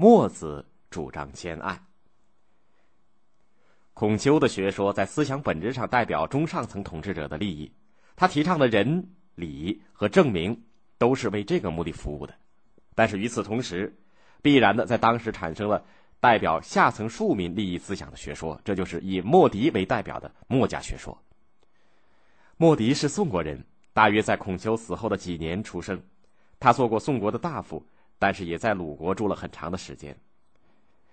墨子主张兼爱。孔丘的学说在思想本质上代表中上层统治者的利益，他提倡的仁、礼和正名都是为这个目的服务的。但是与此同时，必然的在当时产生了代表下层庶民利益思想的学说，这就是以墨翟为代表的墨家学说。墨翟是宋国人，大约在孔丘死后的几年出生。他做过宋国的大夫，但是也在鲁国住了很长的时间。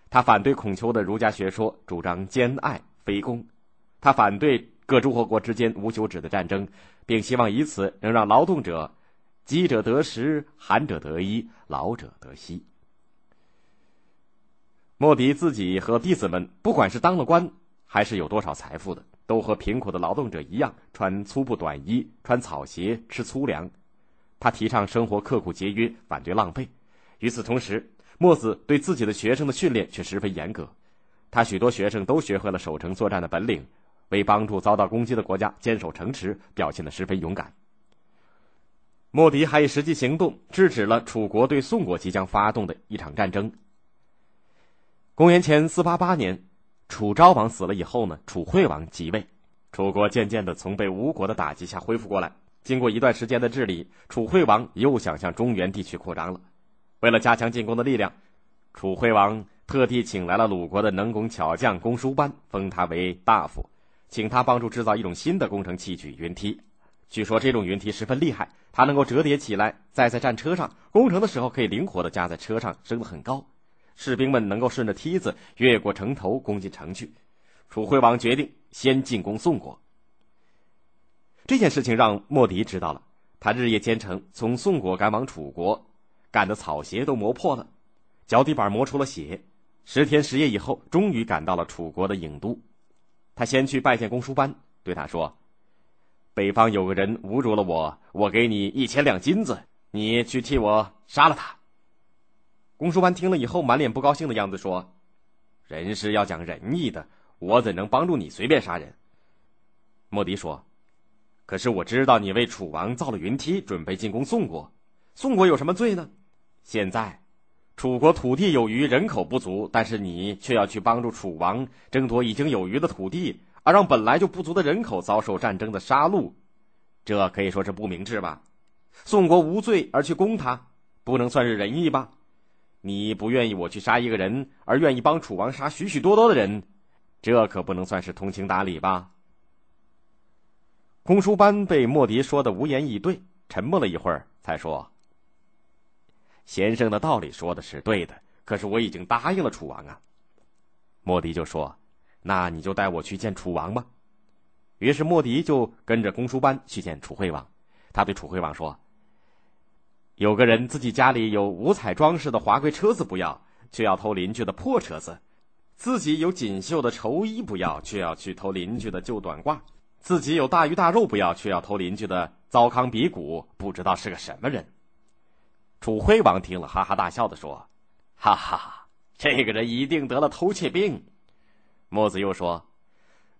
他反对孔丘的儒家学说，主张兼爱非攻。他反对各诸侯国之间无休止的战争，并希望以此能让劳动者饥者得食，寒者得衣，老者得息。莫迪自己和弟子们，不管是当了官，还是有多少财富的，都和贫苦的劳动者一样，穿粗布短衣，穿草鞋，吃粗粮。他提倡生活刻苦节约，反对浪费。与此同时，墨子对自己的学生的训练却十分严格，他许多学生都学会了守城作战的本领，为帮助遭到攻击的国家坚守城池，表现得十分勇敢。莫迪还以实际行动制止了楚国对宋国即将发动的一场战争。公元前四八八年，楚昭王死了以后呢，楚惠王即位，楚国渐渐的从被吴国的打击下恢复过来。经过一段时间的治理，楚惠王又想向中原地区扩张了。为了加强进攻的力量，楚惠王特地请来了鲁国的能工巧匠公叔班，封他为大夫，请他帮助制造一种新的工程器具——云梯。据说这种云梯十分厉害，它能够折叠起来，再在战车上攻城的时候可以灵活的架在车上，升得很高，士兵们能够顺着梯子越过城头攻进城去。楚惠王决定先进攻宋国。这件事情让莫迪知道了，他日夜兼程从宋国赶往楚国。赶的草鞋都磨破了，脚底板磨出了血。十天十夜以后，终于赶到了楚国的郢都。他先去拜见公叔班，对他说：“北方有个人侮辱了我，我给你一千两金子，你去替我杀了他。”公叔班听了以后，满脸不高兴的样子说：“人是要讲仁义的，我怎能帮助你随便杀人？”莫迪说：“可是我知道你为楚王造了云梯，准备进攻宋国，宋国有什么罪呢？”现在，楚国土地有余，人口不足，但是你却要去帮助楚王争夺已经有余的土地，而让本来就不足的人口遭受战争的杀戮，这可以说是不明智吧？宋国无罪而去攻他，不能算是仁义吧？你不愿意我去杀一个人，而愿意帮楚王杀许许多多的人，这可不能算是通情达理吧？公叔班被莫迪说的无言以对，沉默了一会儿，才说。先生的道理说的是对的，可是我已经答应了楚王啊。莫迪就说：“那你就带我去见楚王吧。”于是莫迪就跟着公叔班去见楚惠王。他对楚惠王说：“有个人自己家里有五彩装饰的华贵车子不要，却要偷邻居的破车子；自己有锦绣的绸衣不要，却要去偷邻居的旧短褂；自己有大鱼大肉不要，却要偷邻居的糟糠鼻骨，不知道是个什么人。”楚惠王听了，哈哈大笑的说：“哈哈，这个人一定得了偷窃病。”墨子又说：“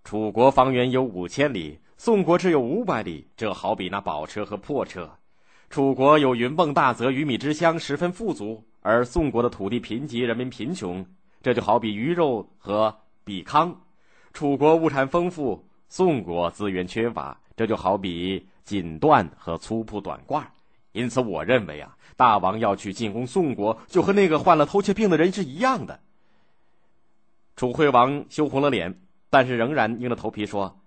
楚国方圆有五千里，宋国只有五百里，这好比那宝车和破车。楚国有云梦大泽、鱼米之乡，十分富足；而宋国的土地贫瘠，人民贫穷，这就好比鱼肉和比糠。楚国物产丰富，宋国资源缺乏，这就好比锦缎和粗布短褂。”因此，我认为啊，大王要去进攻宋国，就和那个患了偷窃病的人是一样的。楚惠王羞红了脸，但是仍然硬着头皮说：“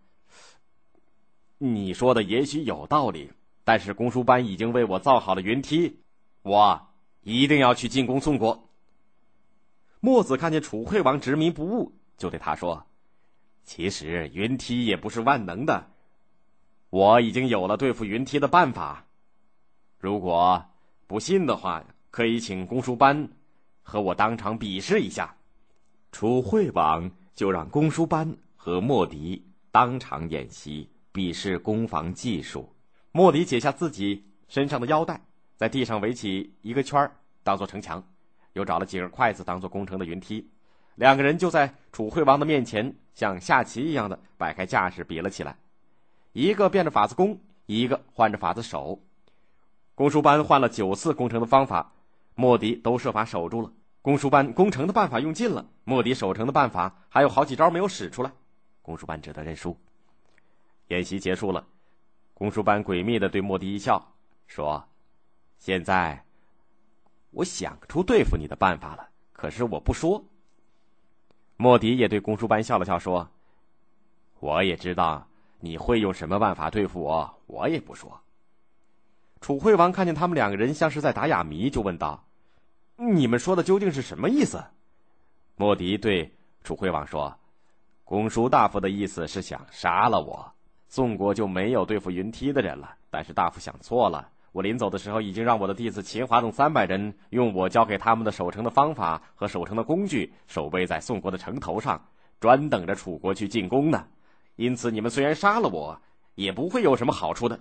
你说的也许有道理，但是公输班已经为我造好了云梯，我一定要去进攻宋国。”墨子看见楚惠王执迷不悟，就对他说：“其实云梯也不是万能的，我已经有了对付云梯的办法。”如果不信的话，可以请公输班和我当场比试一下。楚惠王就让公输班和莫迪当场演习，比试攻防技术。莫迪解下自己身上的腰带，在地上围起一个圈儿，当做城墙，又找了几根筷子当做攻城的云梯。两个人就在楚惠王的面前，像下棋一样的摆开架势比了起来。一个变着法子攻，一个换着法子守。公输班换了九次攻城的方法，莫迪都设法守住了。公输班攻城的办法用尽了，莫迪守城的办法还有好几招没有使出来，公输班只得认输。演习结束了，公输班诡秘的对莫迪一笑，说：“现在，我想出对付你的办法了，可是我不说。”莫迪也对公输班笑了笑，说：“我也知道你会用什么办法对付我，我也不说。”楚惠王看见他们两个人像是在打哑谜，就问道。你们说的究竟是什么意思？莫迪对楚惠王说：“公叔大夫的意思是想杀了我，宋国就没有对付云梯的人了。但是大夫想错了，我临走的时候已经让我的弟子秦华等三百人用我教给他们的守城的方法和守城的工具守卫在宋国的城头上，专等着楚国去进攻呢。因此，你们虽然杀了我，也不会有什么好处的。”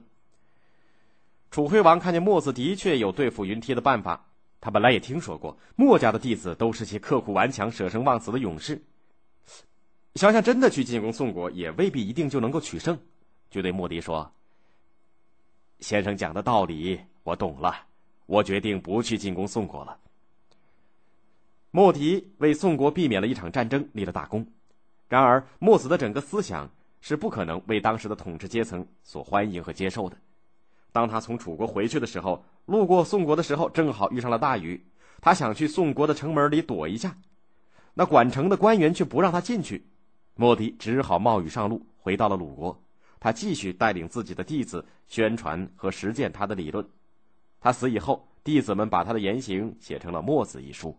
楚惠王看见墨子的确有对付云梯的办法。他本来也听说过墨家的弟子都是些刻苦顽强、舍生忘死的勇士，想想真的去进攻宋国，也未必一定就能够取胜，就对莫迪说：“先生讲的道理我懂了，我决定不去进攻宋国了。”莫迪为宋国避免了一场战争立了大功，然而墨子的整个思想是不可能为当时的统治阶层所欢迎和接受的。当他从楚国回去的时候，路过宋国的时候，正好遇上了大雨。他想去宋国的城门里躲一下，那管城的官员却不让他进去。莫迪只好冒雨上路，回到了鲁国。他继续带领自己的弟子宣传和实践他的理论。他死以后，弟子们把他的言行写成了《墨子》一书。